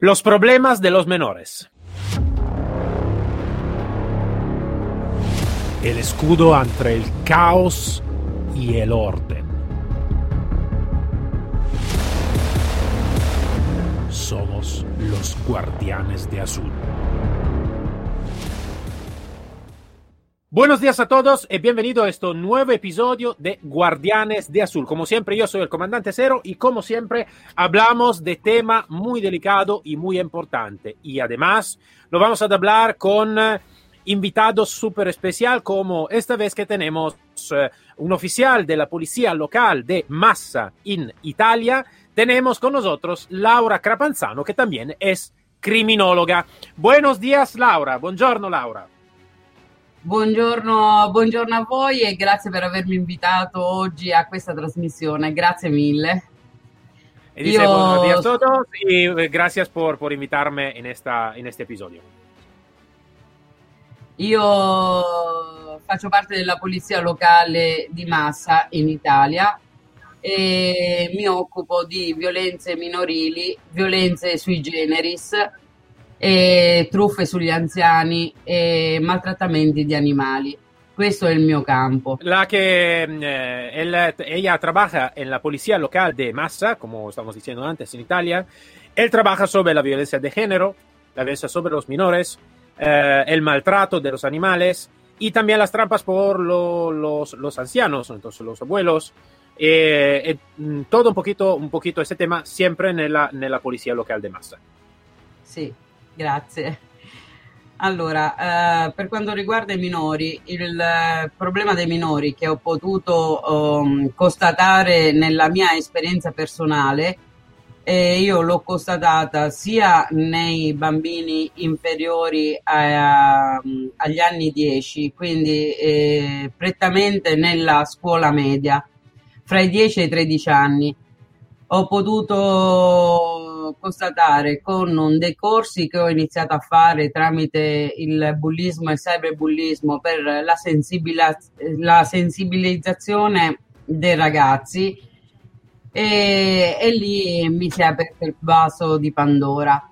Los problemas de los menores. El escudo entre el caos y el orden. Somos los guardianes de azul. Buenos días a todos y bienvenido a este nuevo episodio de Guardianes de Azul. Como siempre, yo soy el comandante Cero y como siempre hablamos de tema muy delicado y muy importante. Y además lo vamos a hablar con eh, invitados súper especial como esta vez que tenemos eh, un oficial de la policía local de Massa en Italia. Tenemos con nosotros Laura Crapanzano que también es criminóloga. Buenos días Laura, buongiorno Laura. Buongiorno, buongiorno, a voi e grazie per avermi invitato oggi a questa trasmissione. Grazie mille. Y dice Io... buenos días a y eh, gracias por, por invitarme en, esta, en este episodio. Io faccio parte della polizia locale di Massa in Italia e mi occupo di violenze minorili, violenze sui generis e truffe sugli anziani e maltrattamenti di animali. Questo è il mio campo. La que eh, él, ella trabaja en la policía local de Massa, como estamos diciendo antes en Italia. Él trabaja sobre la violencia de género, la violencia sobre los menores, eh, el maltrato de los animales y también las trampas por lo, los, los, ancianos, entonces los abuelos. Eh, eh, todo un poquito, un poquito ese tema siempre en la, en la policía local de Massa. Sí, Grazie. Allora, eh, per quanto riguarda i minori, il eh, problema dei minori che ho potuto um, constatare nella mia esperienza personale, eh, io l'ho constatata sia nei bambini inferiori a, um, agli anni 10, quindi eh, prettamente nella scuola media, fra i 10 e i 13 anni. Ho potuto constatare con dei corsi che ho iniziato a fare tramite il bullismo e il cyberbullismo per la, la sensibilizzazione dei ragazzi e, e lì mi si è aperto il vaso di Pandora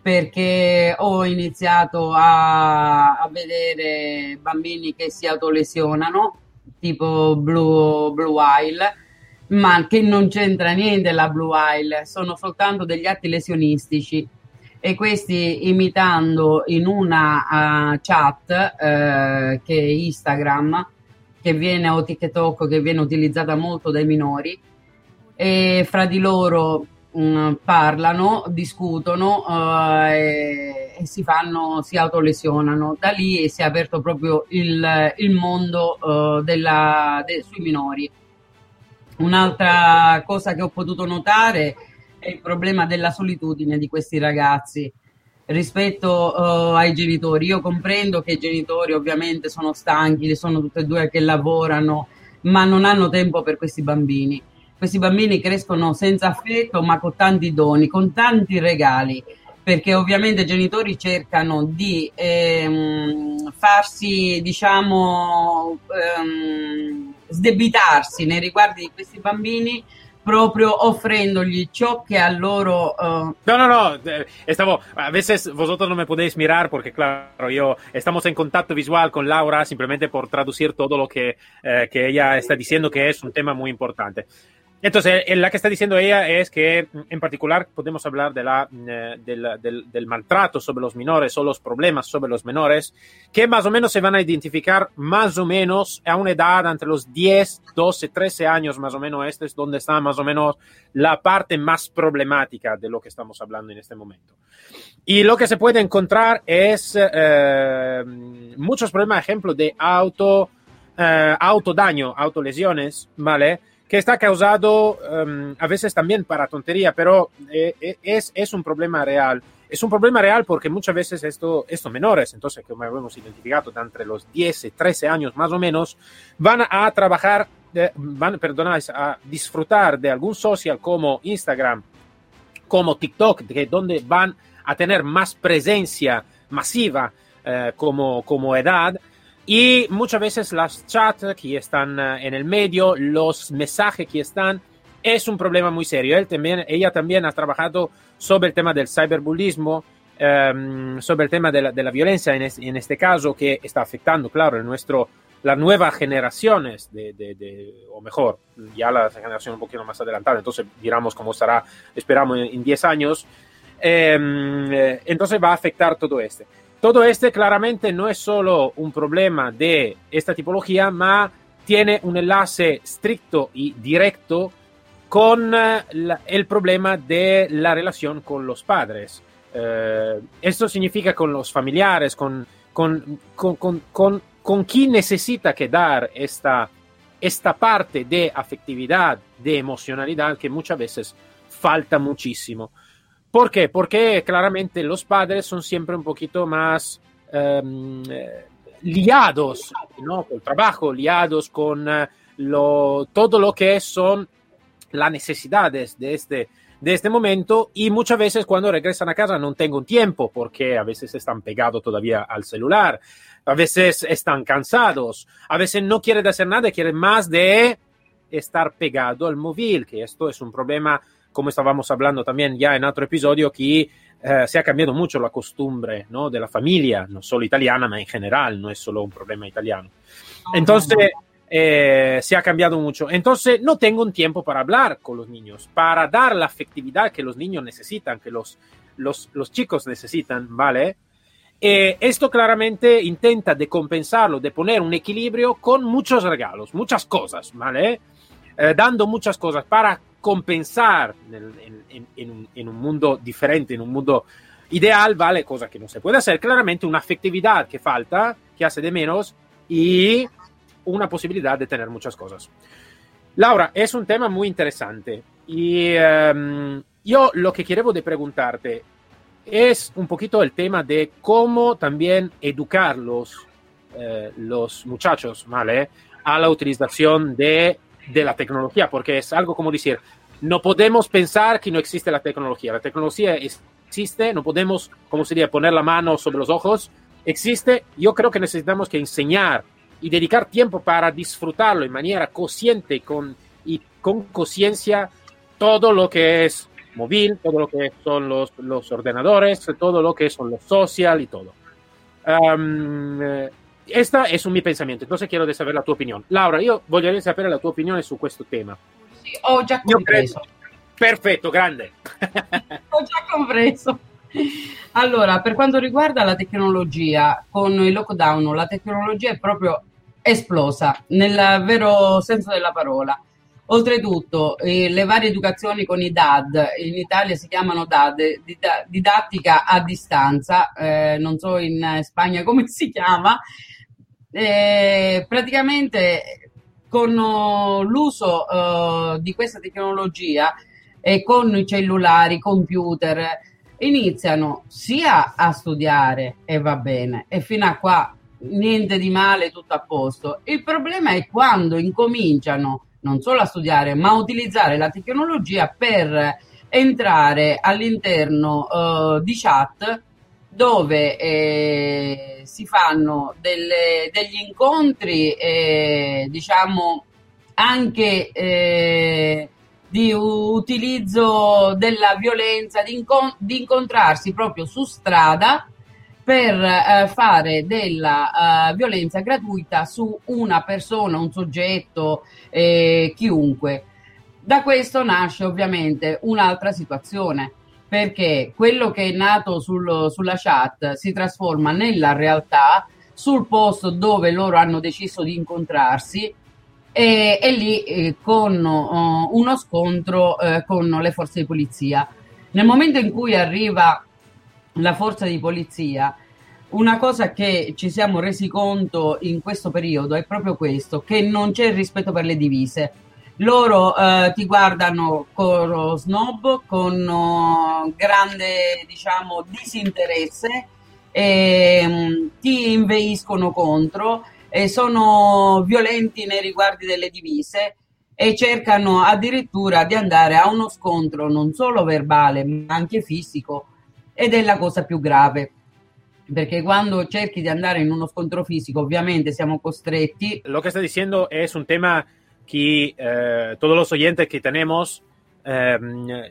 perché ho iniziato a, a vedere bambini che si autolesionano tipo Blue, Blue Whale ma che non c'entra niente la Blue Isle, sono soltanto degli atti lesionistici e questi imitando in una uh, chat uh, che è Instagram, che viene o TikTok, che viene utilizzata molto dai minori, e fra di loro um, parlano, discutono uh, e, e, si fanno, si autolesionano. Da lì si è aperto proprio il, il mondo della, de, sui minori Un'altra cosa che ho potuto notare è il problema della solitudine di questi ragazzi rispetto uh, ai genitori. Io comprendo che i genitori ovviamente sono stanchi, sono tutti e due che lavorano, ma non hanno tempo per questi bambini. Questi bambini crescono senza affetto, ma con tanti doni, con tanti regali, perché ovviamente i genitori cercano di ehm, farsi, diciamo, ehm, sdebitarsi nei riguardi di questi bambini proprio offrendogli ciò que a loro... Uh... No, no, no, estamos, a veces vosotros no me podéis mirar porque claro, yo estamos en contacto visual con Laura simplemente por traducir todo lo que, eh, que ella está diciendo que es un tema muy importante. Entonces, la que está diciendo ella es que en particular podemos hablar de la, eh, del, del, maltrato sobre los menores o los problemas sobre los menores, que más o menos se van a identificar más o menos a una edad entre los 10, 12, 13 años más o menos. Este es donde está más o menos la parte más problemática de lo que estamos hablando en este momento. Y lo que se puede encontrar es eh, muchos problemas, ejemplo, de auto, eh, autodaño, autolesiones, ¿vale? Que está causado um, a veces también para tontería, pero eh, eh, es, es, un problema real. Es un problema real porque muchas veces esto, estos menores, entonces, como hemos identificado, de entre los 10 y 13 años más o menos, van a trabajar, eh, van, perdonad, a disfrutar de algún social como Instagram, como TikTok, que donde van a tener más presencia masiva eh, como, como edad, y muchas veces las chats que están eh, en el medio, los mensajes que están, es un problema muy serio. Él también, ella también ha trabajado sobre el tema del cyberbullismo, um, sobre el tema de la, de la violencia en, es, en, este caso, que está afectando, claro, nuestro, las nuevas generaciones, de, de, de, o mejor, ya la generación un poquito más adelantada, entonces miramos cómo estará, esperamos, en 10 años. Eh, entonces va a afectar todo este. Todo este claramente no es solo un problema de esta tipología, ma tiene un enlace estricto y directo con la, el problema de la relación con los padres. Uh, esto significa con los familiares, con, con, con, con, con quién necesita que dar esta, esta parte de afectividad, de emocionalidad que muchas veces falta muchísimo. ¿Por qué? Porque claramente los padres son siempre un poquito más um, liados, ¿no? Con el trabajo, liados con uh, lo, todo lo que son las necesidades de este, de este momento y muchas veces cuando regresan a casa no tengo tiempo porque a veces están pegados todavía al celular, a veces están cansados, a veces no quieren hacer nada, quieren más de estar pegado al móvil, que esto es un problema como estábamos hablando también ya en otro episodio, que eh, se ha cambiado mucho la costumbre ¿no? de la familia, no solo italiana, ma en general, no es solo un problema italiano. Entonces, eh, se ha cambiado mucho. Entonces, no tengo un tiempo para hablar con los niños, para dar la afectividad que los niños necesitan, que los, los, los chicos necesitan, ¿vale? Eh, esto claramente intenta de compensarlo, de poner un equilibrio con muchos regalos, muchas cosas, ¿vale? Eh, dando muchas cosas para compensar en, un, mundo diferente, en un mundo ideal, ¿vale? Cosa que no se puede hacer. Claramente una afectividad que falta, que hace de menos y una posibilidad de tener muchas cosas. Laura, es un tema muy interesante y um, yo lo que quiero de preguntarte es un poquito el tema de cómo también educar los, eh, los muchachos, ¿vale? A la utilización de de la tecnología, porque es algo como decir, no podemos pensar que no existe la tecnología. La tecnología existe, no podemos, como sería, poner la mano sobre los ojos. Existe, yo creo que necesitamos que enseñar y dedicar tiempo para disfrutarlo en manera consciente con, y con conciencia todo lo que es móvil, todo lo que son los, los ordenadores, todo lo que son los social y todo. Um, esta es un mi pensamiento, entonces quiero saber la tua opinione. Laura, io voglio sapere la tua opinione su questo tema. Sì, ho già compreso. Perfetto, grande. ho già compreso. Allora, per quanto riguarda la tecnologia, con il lockdown la tecnologia è proprio esplosa, nel vero senso della parola. Oltretutto, eh, le varie educazioni con i DAD, in Italia si chiamano DAD, didattica a distanza, eh, non so in Spagna come si chiama, eh, praticamente con uh, l'uso uh, di questa tecnologia e con i cellulari, computer, iniziano sia a studiare e va bene, e fino a qua niente di male, tutto a posto. Il problema è quando incominciano non solo a studiare, ma a utilizzare la tecnologia per entrare all'interno uh, di chat dove eh, si fanno delle, degli incontri, eh, diciamo, anche eh, di utilizzo della violenza, di, incon- di, incontrarsi proprio su strada per eh, fare della uh, violenza gratuita su una persona, un soggetto, eh, chiunque. Da questo nasce ovviamente un'altra situazione perché quello che è nato sul, sulla chat si trasforma nella realtà sul posto dove loro hanno deciso di incontrarsi e, e lì eh, con uh, uno scontro eh, con le forze di polizia. Nel momento in cui arriva la forza di polizia, una cosa che ci siamo resi conto in questo periodo è proprio questo, che non c'è rispetto per le divise loro eh, ti guardano con snob, con uh, grande diciamo disinteresse, e, um, ti inveiscono contro e sono violenti nei riguardi delle divise e cercano addirittura di andare a uno scontro non solo verbale ma anche fisico ed è la cosa più grave perché quando cerchi di andare in uno scontro fisico ovviamente siamo costretti. Lo che sta dicendo è un tema que eh, todos los oyentes que tenemos eh,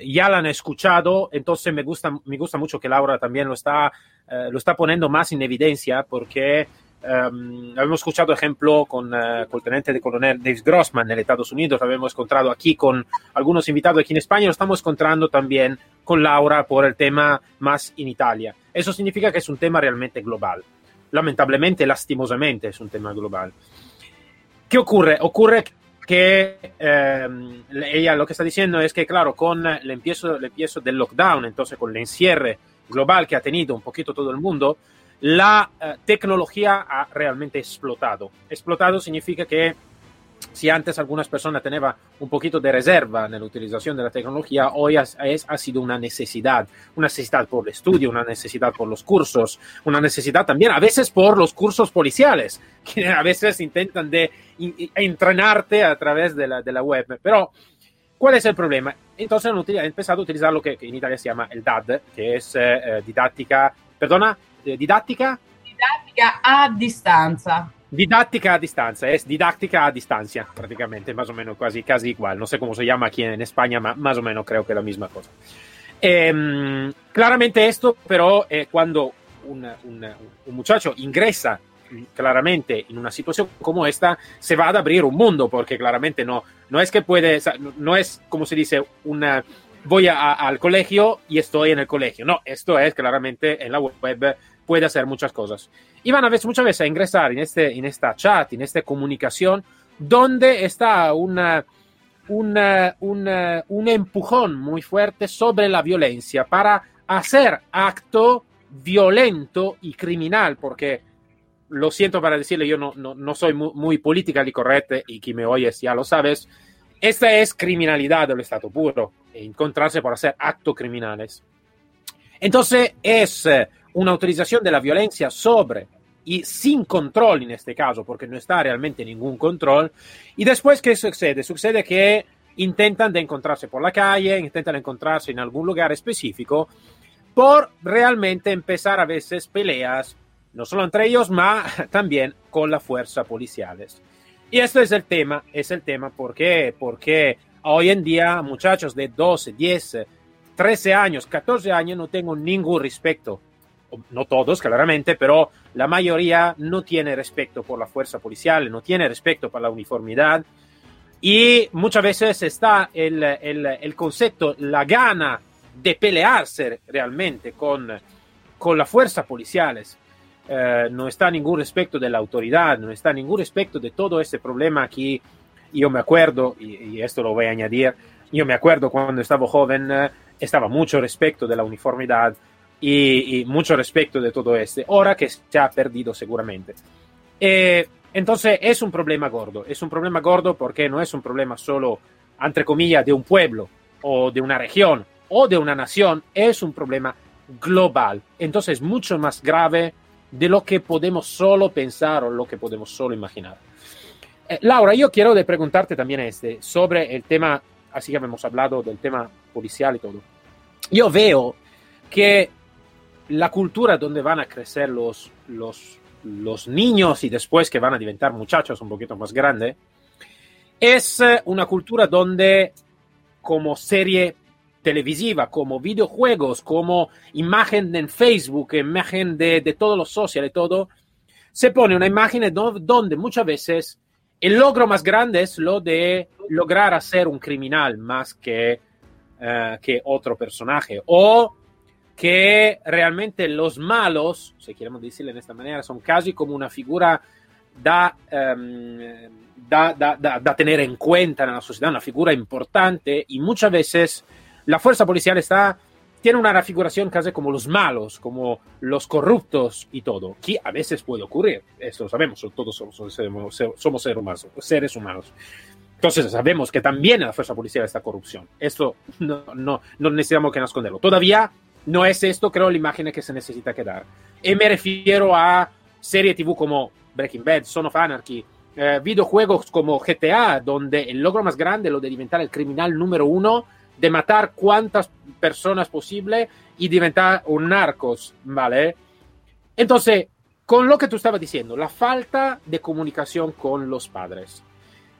ya la han escuchado, entonces me gusta, me gusta mucho que Laura también lo está, eh, lo está poniendo más en evidencia porque Um, habíamos escuchado ejemplo con, uh, con, el teniente de coronel Dave Grossman en Estados Unidos, lo habíamos encontrado aquí con algunos invitados aquí en España, lo estamos encontrando también con Laura por el tema más en Italia. Eso significa que es un tema realmente global. Lamentablemente, lastimosamente, es un tema global. ¿Qué ocurre? Ocurre que eh, ella lo que está diciendo es que, claro, con el empiezo, el empiezo del lockdown, entonces con el encierre global que ha tenido un poquito todo el mundo, la eh, tecnología ha realmente explotado. Explotado significa que si antes algunas personas tenían un poquito de reserva en la utilización de la tecnología, hoy es, ha sido una necesidad, una necesidad por el estudio, una necesidad por los cursos, una necesidad también a veces por los cursos policiales, que a veces intentan de entrenarte a través de la, de la web. Pero, ¿cuál es el problema? Entonces han, empezado a utilizar lo que, en Italia se llama el DAD, que es eh, eh, didáctica, perdona, eh, didáctica. Didáctica a distancia. Didáctica a distancia, es didáctica a distancia, prácticamente, más o menos, casi, casi igual. No sé cómo se llama aquí en España, más o menos creo que es la misma cosa. Eh, claramente esto, pero eh, cuando una, una, un muchacho ingresa claramente en una situación como esta, se va a abrir un mundo, porque claramente no, no es que puede, no es como se dice, una, voy a, al colegio y estoy en el colegio. No, esto es claramente en la web puede hacer muchas cosas. Y van a veces, muchas veces a ingresar en, este, en esta chat, en esta comunicación, donde está una, una, una, un empujón muy fuerte sobre la violencia para hacer acto violento y criminal, porque lo siento para decirle, yo no, no, no soy muy, muy y correcto y quien me oyes ya lo sabes, esta es criminalidad del Estado puro, encontrarse por hacer actos criminales. Entonces es una autorización de la violencia sobre y sin control en este caso, porque no está realmente ningún control. Y después, ¿qué sucede? Sucede que intentan de encontrarse por la calle, intentan encontrarse en algún lugar específico por realmente empezar a veces peleas, no solo entre ellos, ma también con las fuerzas policiales. Y esto es el tema, es el tema, ¿por qué? Porque hoy en día muchachos de 12, 10, 13 años, 14 años no tengo ningún respeto no todos claramente, pero la mayoría no tiene respeto por la fuerza policial, no tiene respeto por la uniformidad y muchas veces está el, el, el concepto, la gana de pelearse realmente con, con las fuerzas policiales. Eh, no está ningún respeto de la autoridad, no está ningún respeto de todo ese problema que yo me acuerdo, y, esto lo voy a añadir, yo me acuerdo cuando estaba joven, eh, estaba mucho respeto de la uniformidad, y, y, mucho respecto de todo este, ahora que se ha perdido seguramente. Eh, entonces es un problema gordo, es un problema gordo porque no es un problema solo, entre comillas, de un pueblo o de una región o de una nación, es un problema global. Entonces es mucho más grave de lo que podemos solo pensar o lo que podemos solo imaginar. Eh, Laura, yo quiero de preguntarte también este, sobre el tema, así que hemos hablado del tema policial y todo. Yo veo que la cultura donde van a crecer los, los, los niños y después que van a diventar muchachos un poquito más grandes, es eh, una cultura donde como serie televisiva, como videojuegos, como imagen en Facebook, imagen de, de todos los sociales todo, se pone una imagen donde muchas veces el logro más grande es lo de lograr hacer un criminal más que, uh, que otro personaje. O que realmente los malos, si queremos decirlo de esta manera, son casi como una figura da, um, da, da, da, tener en cuenta en la sociedad, una figura importante y muchas veces la fuerza policial está, tiene una refiguración casi como los malos, como los corruptos y todo, que a veces puede ocurrir, esto lo sabemos, todos somos, somos seres humanos, seres humanos. Entonces sabemos que también en la fuerza policial está corrupción. Esto no, no, no necesitamos que esconderlo. Todavía no es esto, creo, la imagen que se necesita quedar. Y me refiero a series TV como Breaking Bad, Son of Anarchy, eh, videojuegos como GTA, donde el logro más grande es lo de diventar el criminal número uno, de matar cuantas personas posible y diventar un narcos, ¿vale? Entonces, con lo que tú estabas diciendo, la falta de comunicación con los padres.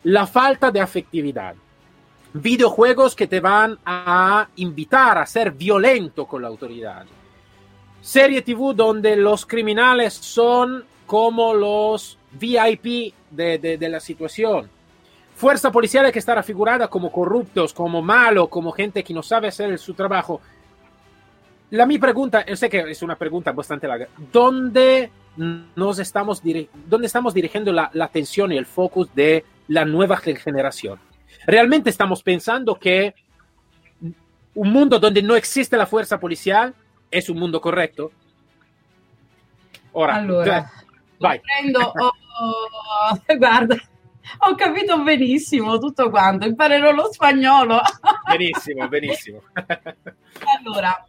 la falta de afectividad. Videojuegos que te van a invitar a ser violento con la autoridad. Serie TV donde los criminales son como los VIP de, de, de la situación. Fuerza policial que está figurada como corruptos, como malos, como gente que no sabe hacer su trabajo. La mi pregunta, yo sé que es una pregunta bastante larga, ¿dónde nos estamos, dónde estamos dirigiendo la, la atención y el focus de la nueva generación? ¿Realmente estamos pensando que un mundo donde no existe la fuerza policial es un mundo corretto? Ora, allora, vai. Prendo, oh, oh, guarda, ho capito benissimo tutto quanto, imparerò lo spagnolo. benissimo, benissimo. allora,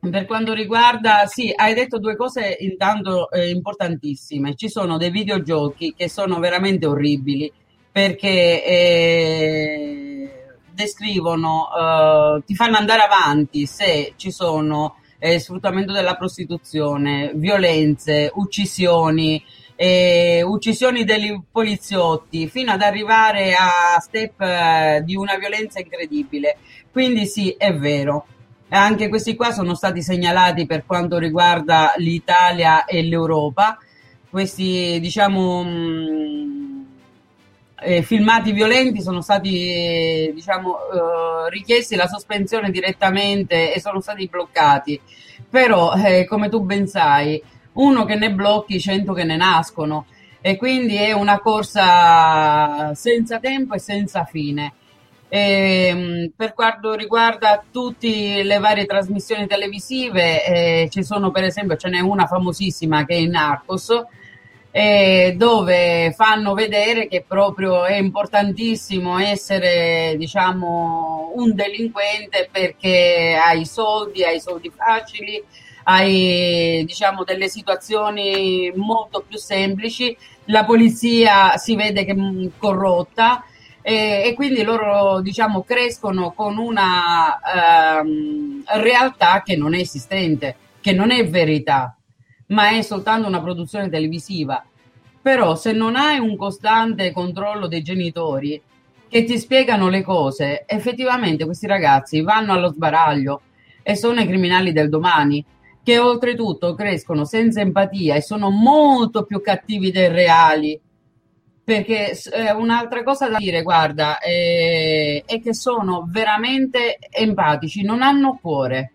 per quanto riguarda, sì, hai detto due cose intanto eh, importantissime. Ci sono dei videogiochi che sono veramente orribili perché eh, descrivono, eh, ti fanno andare avanti se ci sono eh, sfruttamento della prostituzione, violenze, uccisioni, eh, uccisioni dei poliziotti, fino ad arrivare a step eh, di una violenza incredibile. Quindi sì, è vero anche questi qua sono stati segnalati per quanto riguarda l'Italia e l'Europa. Questi, diciamo, mh, eh, filmati violenti sono stati, diciamo, eh, richiesti la sospensione direttamente e sono stati bloccati. Però, eh, come tu ben sai, uno che ne blocchi, cento che ne nascono. E quindi è una corsa senza tempo e senza fine. E, ehm, per quanto riguarda tutte le varie trasmissioni televisive, eh, ci sono per esempio, ce n'è una famosissima che è in Narcos, eh, dove fanno vedere che proprio è importantissimo essere diciamo un delinquente perché hai soldi, hai soldi facili, hai diciamo delle situazioni molto più semplici, la polizia si vede che è corrotta e, e quindi loro diciamo crescono con una ehm, realtà che non è esistente, che non è verità, ma è soltanto una produzione televisiva. Però se non hai un costante controllo dei genitori che ti spiegano le cose, effettivamente questi ragazzi vanno allo sbaraglio e sono i criminali del domani, che oltretutto crescono senza empatia e sono molto più cattivi dei reali perché eh, un'altra cosa da dire, guarda, eh, è che sono veramente empatici, non hanno cuore,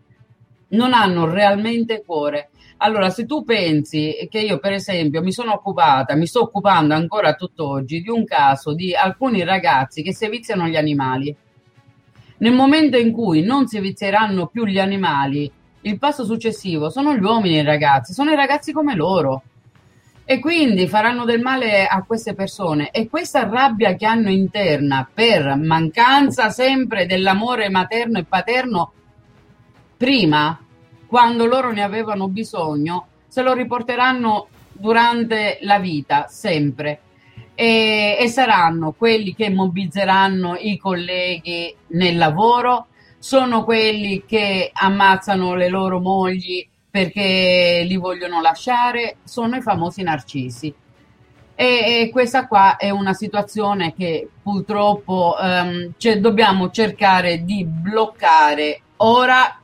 non hanno realmente cuore. Allora, se tu pensi che io, per esempio, mi sono occupata, mi sto occupando ancora tutt'oggi di un caso di alcuni ragazzi che seviziano gli animali, nel momento in cui non si vizieranno più gli animali, il passo successivo sono gli uomini e i ragazzi, sono i ragazzi come loro. E quindi faranno del male a queste persone. E questa rabbia che hanno interna per mancanza sempre dell'amore materno e paterno prima, quando loro ne avevano bisogno, se lo riporteranno durante la vita, sempre. E, e saranno quelli che mobilizzeranno i colleghi nel lavoro, sono quelli che ammazzano le loro mogli perché li vogliono lasciare, sono i famosi narcisi. E, e questa qua è una situazione che purtroppo um, cioè, dobbiamo cercare di bloccare ora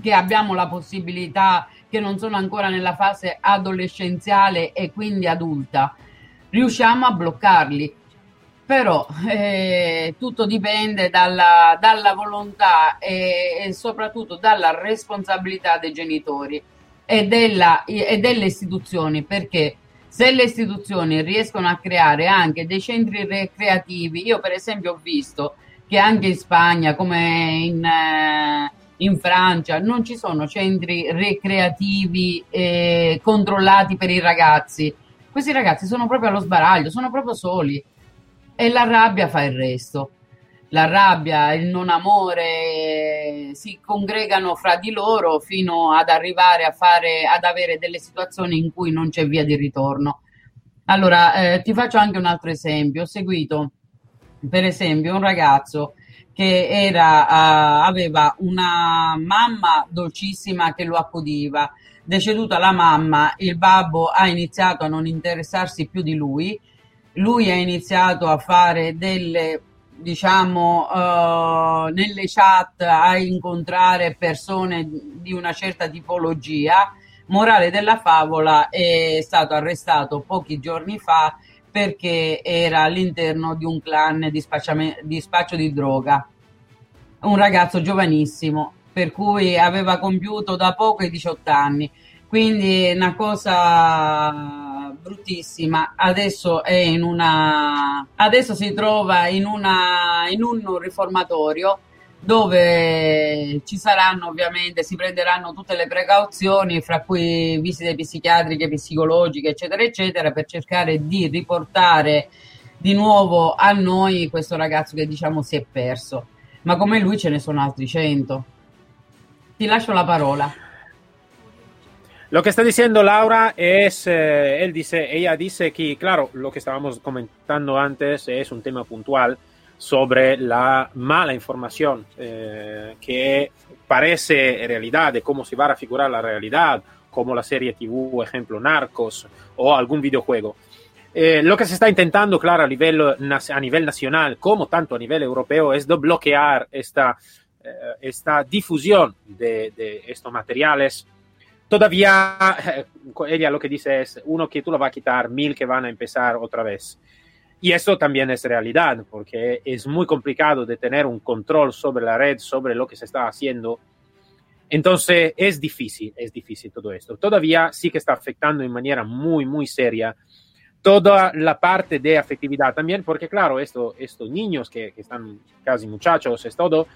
che abbiamo la possibilità, che non sono ancora nella fase adolescenziale e quindi adulta, riusciamo a bloccarli. Però eh, tutto dipende dalla, dalla volontà e, e, soprattutto dalla responsabilità dei genitori e, della, e, delle istituzioni, perché se le istituzioni riescono a creare anche dei centri recreativi, io per esempio ho visto che anche in Spagna, come in, eh, in Francia, non ci sono centri recreativi eh, controllati per i ragazzi. Questi ragazzi sono proprio allo sbaraglio, sono proprio soli e la rabbia fa il resto. La rabbia, il non amore si congregano fra di loro fino ad arrivare a fare, ad avere delle situazioni in cui non c'è via di ritorno. Allora, eh, ti faccio anche un altro esempio. Ho seguito, per esempio, un ragazzo che era, uh, aveva una mamma dolcissima che lo accudiva. Deceduta la mamma, il babbo ha iniziato a non interessarsi più di lui lui ha iniziato a fare delle diciamo uh, nelle chat a incontrare persone di una certa tipologia morale della favola è stato arrestato pochi giorni fa perché era all'interno di un clan di, di spaccio di droga un ragazzo giovanissimo per cui aveva compiuto da poco i 18 anni quindi una cosa bruttissima. Adesso è in una adesso si trova in, una, in un riformatorio dove ci saranno ovviamente, si prenderanno tutte le precauzioni, fra cui visite psichiatriche, psicologiche, eccetera, eccetera, per cercare di riportare di nuovo a noi questo ragazzo che diciamo si è perso. Ma come lui ce ne sono altri cento. Ti lascio la parola. Lo que está diciendo Laura es, eh, él dice, ella dice que, claro, lo que estábamos comentando antes es un tema puntual sobre la mala información eh, que parece realidad de cómo se va a figurar la realidad, como la serie TV, ejemplo, Narcos o algún videojuego. Eh, lo que se está intentando, claro, a nivel, a nivel nacional como tanto a nivel europeo es de bloquear esta, esta difusión de, de estos materiales Todavía, eh, ella lo que dice es, uno que tú lo vas a quitar, mil que van a empezar otra vez. Y eso también es realidad, porque es muy complicado de tener un control sobre la red, sobre lo que se está haciendo. Entonces, es difícil, es difícil todo esto. Todavía sí que está afectando en manera muy, muy seria toda la parte de afectividad también, porque claro, esto, estos niños que, que están casi muchachos, es todo,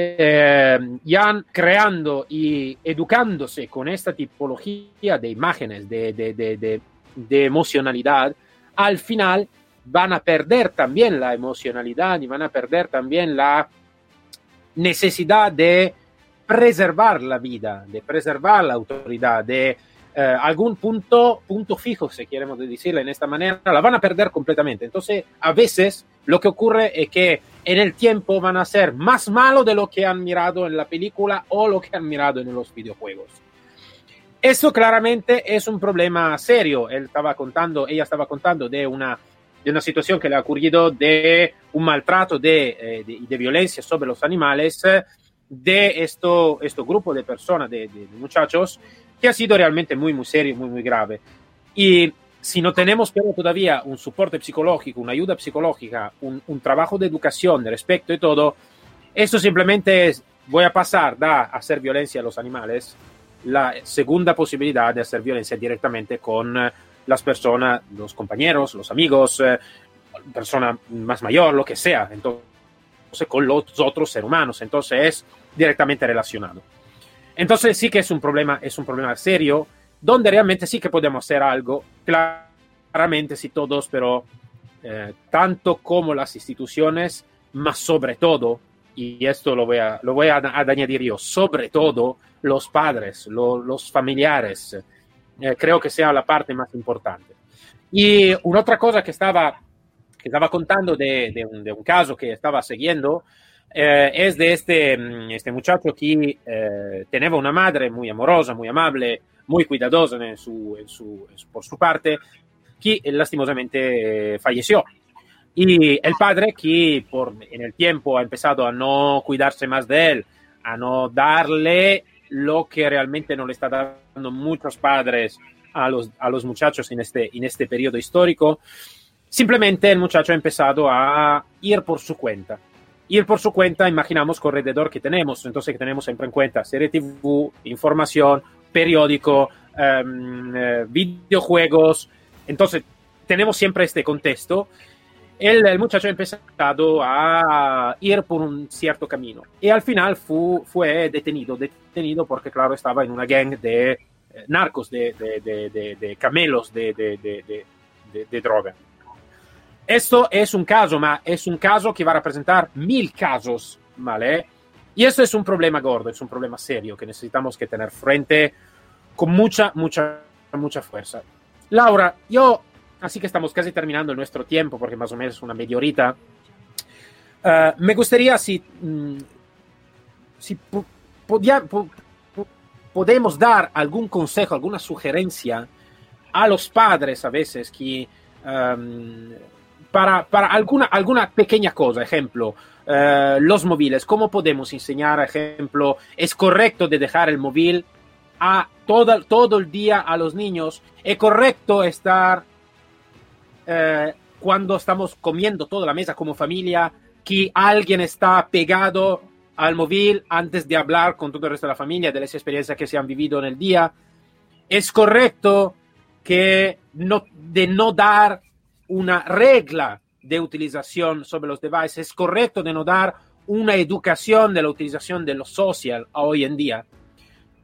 eh, ya creando y educándose con esta tipología de imágenes, de, de, de, de, emocionalidad, al final van a perder también la emocionalidad y van a perder también la necesidad de preservar la vida, de preservar la autoridad, de eh, algún punto, punto fijo, si queremos decirlo en esta manera, la van a perder completamente. Entonces, a veces lo que ocurre es que en el tiempo van a ser más malos de lo que han mirado en la película o lo que han mirado en los videojuegos. Eso claramente es un problema serio. Él estaba contando, ella estaba contando de una, de una situación que le ha ocurrido de un maltrato de, eh, de, de violencia sobre los animales de esto, este grupo de personas, de, de, muchachos, que ha sido realmente muy, muy serio, muy, muy grave. Y si no tenemos pero todavía un soporte psicológico, una ayuda psicológica, un, un trabajo de educación, de respeto y todo, esto simplemente es, voy a pasar de hacer violencia a los animales, la segunda posibilidad de hacer violencia directamente con eh, las personas, los compañeros, los amigos, eh, persona más mayor, lo que sea, entonces con los otros seres humanos, entonces es directamente relacionado. Entonces sí que es un problema, es un problema serio, donde realmente sí que podemos hacer algo, claramente si todos, pero eh, tanto como las instituciones, más sobre todo, y esto lo voy a, lo voy a, a añadir yo, sobre todo los padres, lo, los familiares, eh, creo que sea la parte más importante. Y una otra cosa que estaba, que estaba contando de, de, un, de un caso que estaba siguiendo, eh, es de este, mm, este muchacho que eh, tenía una madre muy amorosa, muy amable, muy cuidadosa en su, en su, en su, por su parte, que lastimosamente eh, falleció. Y el padre que por, en el tiempo ha empezado a no cuidarse más de él, a no darle lo que realmente no le está dando muchos padres a los, a los muchachos en este, en este periodo histórico, simplemente el muchacho ha empezado a ir por su cuenta. Ir por su cuenta, imaginamos corredor que tenemos, entonces que tenemos siempre en cuenta serie TV, información, periódico, um, eh, videojuegos, entonces tenemos siempre este contexto. El, el, muchacho ha empezado a ir por un cierto camino y al final fu, fue detenido, detenido porque claro estaba en una gang de eh, narcos, de, de, de, de camelos de, droga. Esto es un caso, ma es un caso que va a representar mil casos, ¿vale? Y esto es un problema gordo, es un problema serio que necesitamos que tener frente con mucha, mucha, mucha fuerza. Laura, yo, así que estamos casi terminando nuestro tiempo, porque más o menos una media horita, uh, me gustaría si, mm, si podía, po, podemos dar algún consejo, alguna sugerencia a los padres a veces que um, para, para alguna, alguna pequeña cosa, ejemplo, uh, los móviles, ¿cómo podemos enseñar, ejemplo, es correcto de dejar el móvil a todo, todo el día a los niños? ¿Es correcto estar uh, cuando estamos comiendo toda la mesa como familia, que alguien está pegado al móvil antes de hablar con todo el resto de la familia de las experiencias que se han vivido en el día? ¿Es correcto que no, de no dar una regla de utilización sobre los devices, es correcto de no dar una educación de la utilización de los social hoy en día.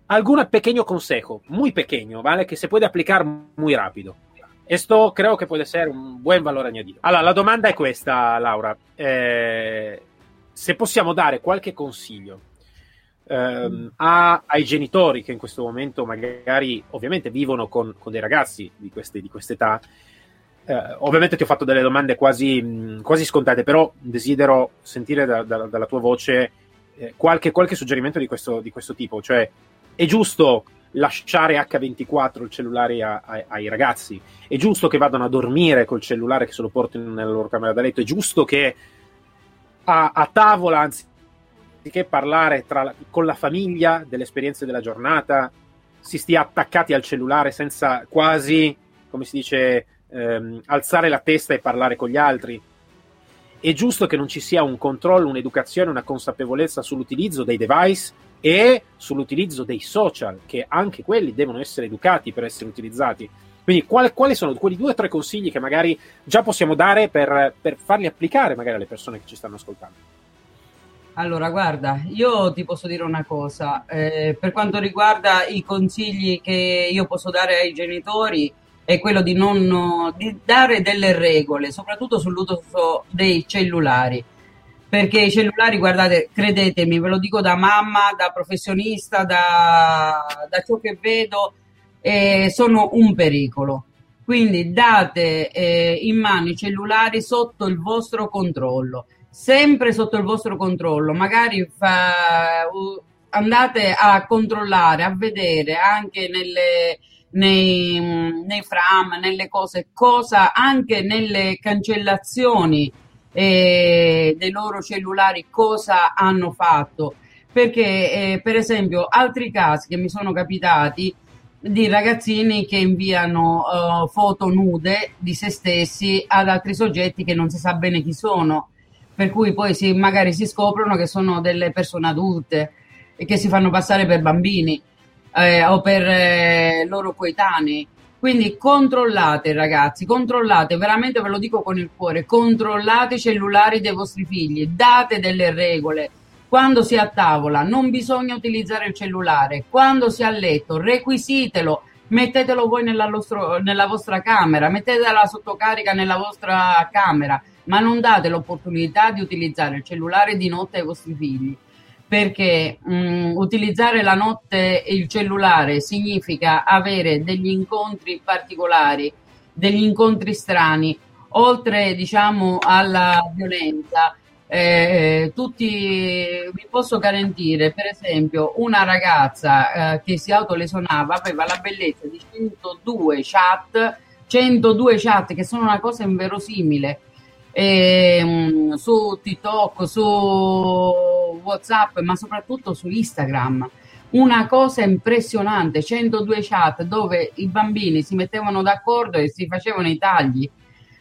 Algún pequeño consejo, muy pequeño, ¿vale? Que se puede aplicar muy rápido. Esto creo che può essere un buon valore añadido. Allora, la domanda è questa, Laura. Eh, se possiamo dare qualche consiglio ehm, a, ai genitori che in questo momento magari ovviamente vivono con, con dei ragazzi di queste, di quest'età, eh, ovviamente ti ho fatto delle domande quasi, quasi scontate, però desidero sentire da, da, dalla tua voce eh, qualche, qualche, suggerimento di questo, di questo, tipo. Cioè, è giusto lasciare H24 il cellulare a, a, ai ragazzi? È giusto che vadano a dormire col cellulare che se lo portino nella loro camera da letto? È giusto che a, a tavola, anziché parlare tra, con la famiglia delle esperienze della giornata, si stia attaccati al cellulare senza quasi, come si dice, ehm, alzare la testa e parlare con gli altri. È giusto che non ci sia un controllo, un'educazione, una consapevolezza sull'utilizzo dei device e sull'utilizzo dei social, che anche quelli devono essere educati per essere utilizzati. Quindi qual, quali sono quei due o tre consigli che magari già possiamo dare per, per farli applicare magari alle persone che ci stanno ascoltando? Allora, guarda, io ti posso dire una cosa, eh, per quanto riguarda i consigli che io posso dare ai genitori, è quello di, non, di dare delle regole, soprattutto sull'uso dei cellulari. Perché i cellulari, guardate, credetemi, ve lo dico da mamma, da professionista, da, da ciò che vedo, eh, sono un pericolo. Quindi date eh, in mano i cellulari sotto il vostro controllo, sempre sotto il vostro controllo. Magari fa, andate a controllare, a vedere anche nelle, nei, nei fram, nelle cose, cosa anche nelle cancellazioni eh, dei loro cellulari, cosa hanno fatto. Perché, eh, per esempio, altri casi che mi sono capitati di ragazzini che inviano uh, foto nude di se stessi ad altri soggetti che non si sa bene chi sono, per cui poi si, magari si scoprono che sono delle persone adulte e che si fanno passare per bambini eh, o per eh, loro coetanei. Quindi controllate ragazzi, controllate, veramente ve lo dico con il cuore, controllate i cellulari dei vostri figli, date delle regole. Quando si è a tavola non bisogna utilizzare il cellulare, quando si è a letto requisitelo, mettetelo voi nella, vostro, nella vostra camera, mettetela sotto carica nella vostra camera, ma non date l'opportunità di utilizzare il cellulare di notte ai vostri figli perché mh, mm, utilizzare la notte il cellulare significa avere degli incontri particolari, degli incontri strani, oltre diciamo alla violenza. Eh, tutti vi posso garantire, per esempio, una ragazza eh, che si autolesionava aveva la bellezza di 102 chat, 102 chat che sono una cosa inverosimile eh, su TikTok, su WhatsApp, ma soprattutto su Instagram. Una cosa impressionante, 102 chat dove i bambini si mettevano d'accordo e si facevano i tagli,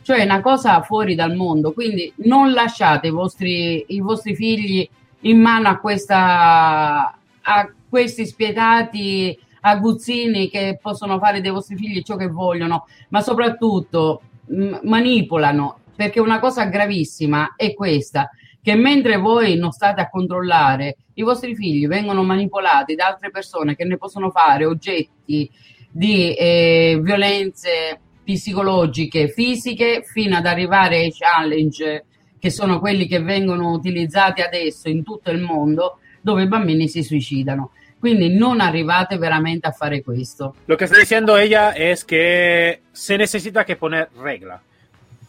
cioè una cosa fuori dal mondo. Quindi non lasciate i vostri, i vostri figli in mano a, questa, a questi spietati aguzzini che possono fare dei vostri figli ciò che vogliono, ma soprattutto m- manipolano perché una cosa gravissima è questa, che mentre voi non state a controllare, i vostri figli vengono manipolati da altre persone che ne possono fare oggetti di eh, violenze psicologiche, fisiche, fino ad arrivare ai challenge che sono quelli che vengono utilizzati adesso in tutto il mondo, dove i bambini si suicidano. Quindi non arrivate veramente a fare questo. Lo che sta dicendo ella es que se necesita que poner regla.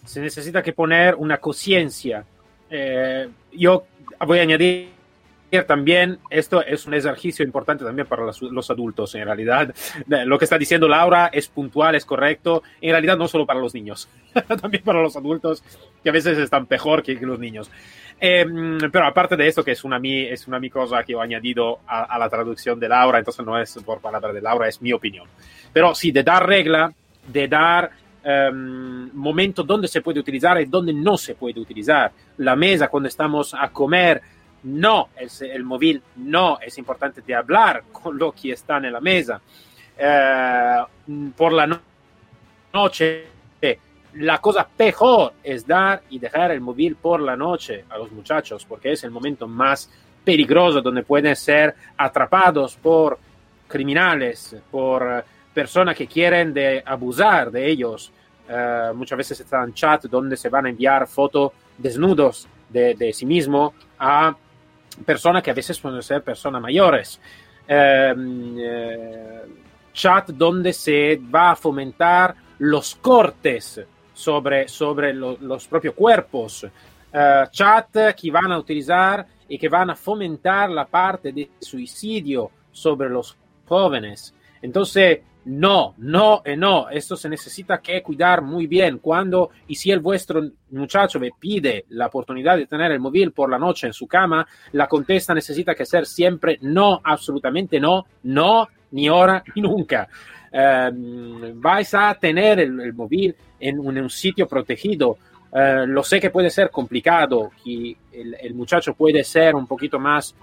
Se necesita que poner una conciencia. Eh, yo voy a añadir también, esto es un ejercicio importante también para los, adultos, en realidad. Lo que está diciendo Laura es puntual, es correcto, en realidad no solo para los niños, también para los adultos, que a veces están peor que, los niños. Em, pero aparte de esto, que es una, es una mi cosa que he añadido a, la traducción de Laura, entonces no es por palabra de Laura, es mi opinión. Pero sí, de dar regla, de dar um, momento donde se puede utilizar y donde no se puede utilizar. La mesa cuando estamos a comer, no, es el móvil no, es importante de hablar con lo que está en la mesa. Uh, por la no noche, la cosa peor es dar y dejar el móvil por la noche a los muchachos, porque es el momento más peligroso donde pueden ser atrapados por criminales, por personas que quieren abusar de ellos. Uh, muchas veces están en chat donde se van a enviar fotos desnudos de, sí mismo a personas que a veces pueden ser personas mayores. Uh, chat donde se va a fomentar los cortes sobre, sobre lo, los propios cuerpos. chat que van a utilizar y que van a fomentar la parte de suicidio sobre los jóvenes. Entonces, no, no y no. Esto se necesita que cuidar muy bien. Cuando y si el vuestro muchacho me pide la oportunidad de tener el móvil por la noche en su cama, la contesta necesita que ser siempre no, absolutamente no, no, ni ahora ni nunca. Um, vais a tener el, móvil en un, sitio protegido. Uh, lo sé que puede ser complicado, que el, el muchacho puede ser un poquito más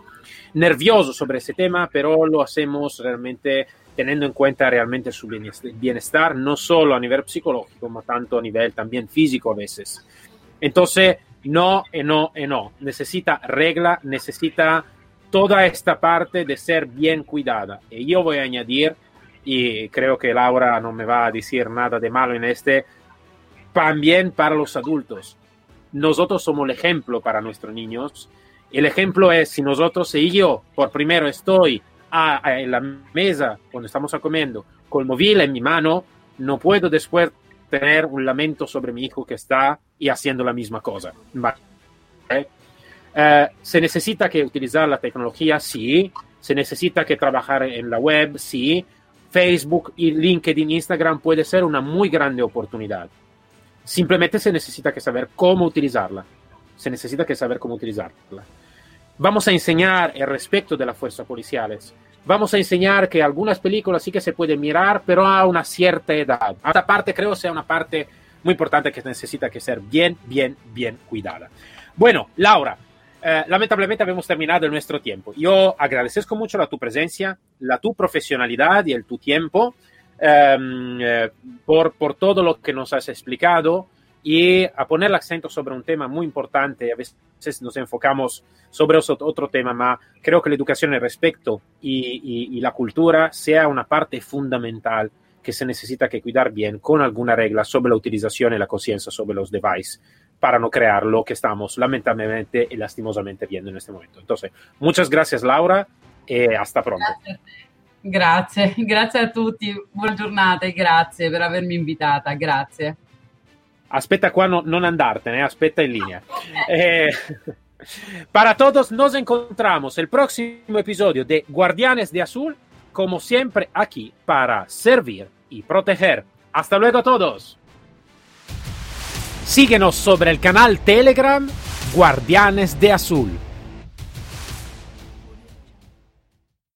nervioso sobre ese tema, pero lo hacemos realmente teniendo en cuenta realmente su bienestar, no solo a nivel psicológico, ma tanto a nivel también físico a veces. Entonces, no, y no, y no. Necesita regla, necesita toda esta parte de ser bien cuidada. Y yo voy a añadir, y creo que Laura no me va a decir nada de malo en este, también para los adultos. Nosotros somos el ejemplo para nuestros niños. El ejemplo es si nosotros, si yo por primero estoy a, a, en la mesa cuando estamos comiendo con el móvil en mi mano, no puedo después tener un lamento sobre mi hijo que está y haciendo la misma cosa. ¿Vale? Eh, se necesita que utilizar la tecnología, sí. Se necesita que trabajar en la web, sí. Facebook y LinkedIn, Instagram puede ser una muy grande oportunidad. Simplemente se necesita que saber cómo utilizarla. Se necesita que saber cómo utilizarla. Vamos a enseñar el respecto de las fuerzas policiales. Vamos a enseñar que algunas películas sí que se pueden mirar, pero a una cierta edad. Esta parte creo sea una parte muy importante que necesita que ser bien, bien, bien cuidada. Bueno, Laura, eh, lamentablemente hemos terminado nuestro tiempo. Yo agradezco mucho la tu presencia, la tu profesionalidad y el tu tiempo um, eh, por, por todo lo que nos has explicado y a poner el acento sobre un tema muy importante. A veces nos enfocamos sobre otro tema, pero creo que la educación, el respeto y, y, y, la cultura sea una parte fundamental que se necesita que cuidar bien con alguna regla sobre la utilización y la conciencia sobre los devices para no crear lo que estamos lamentablemente y lastimosamente viendo en este momento. Entonces, muchas gracias Laura e hasta pronto. Grazie, grazie, a tutti, buona giornata e grazie per avermi invitata, grazie. Aspetta qua, no, non andartene, aspetta en línea. Eh, para todos, nos encontramos el próximo episodio de Guardianes de Azul, como siempre aquí para servir y proteger. Hasta luego a todos. Síguenos sobre el canal Telegram Guardianes de Azul.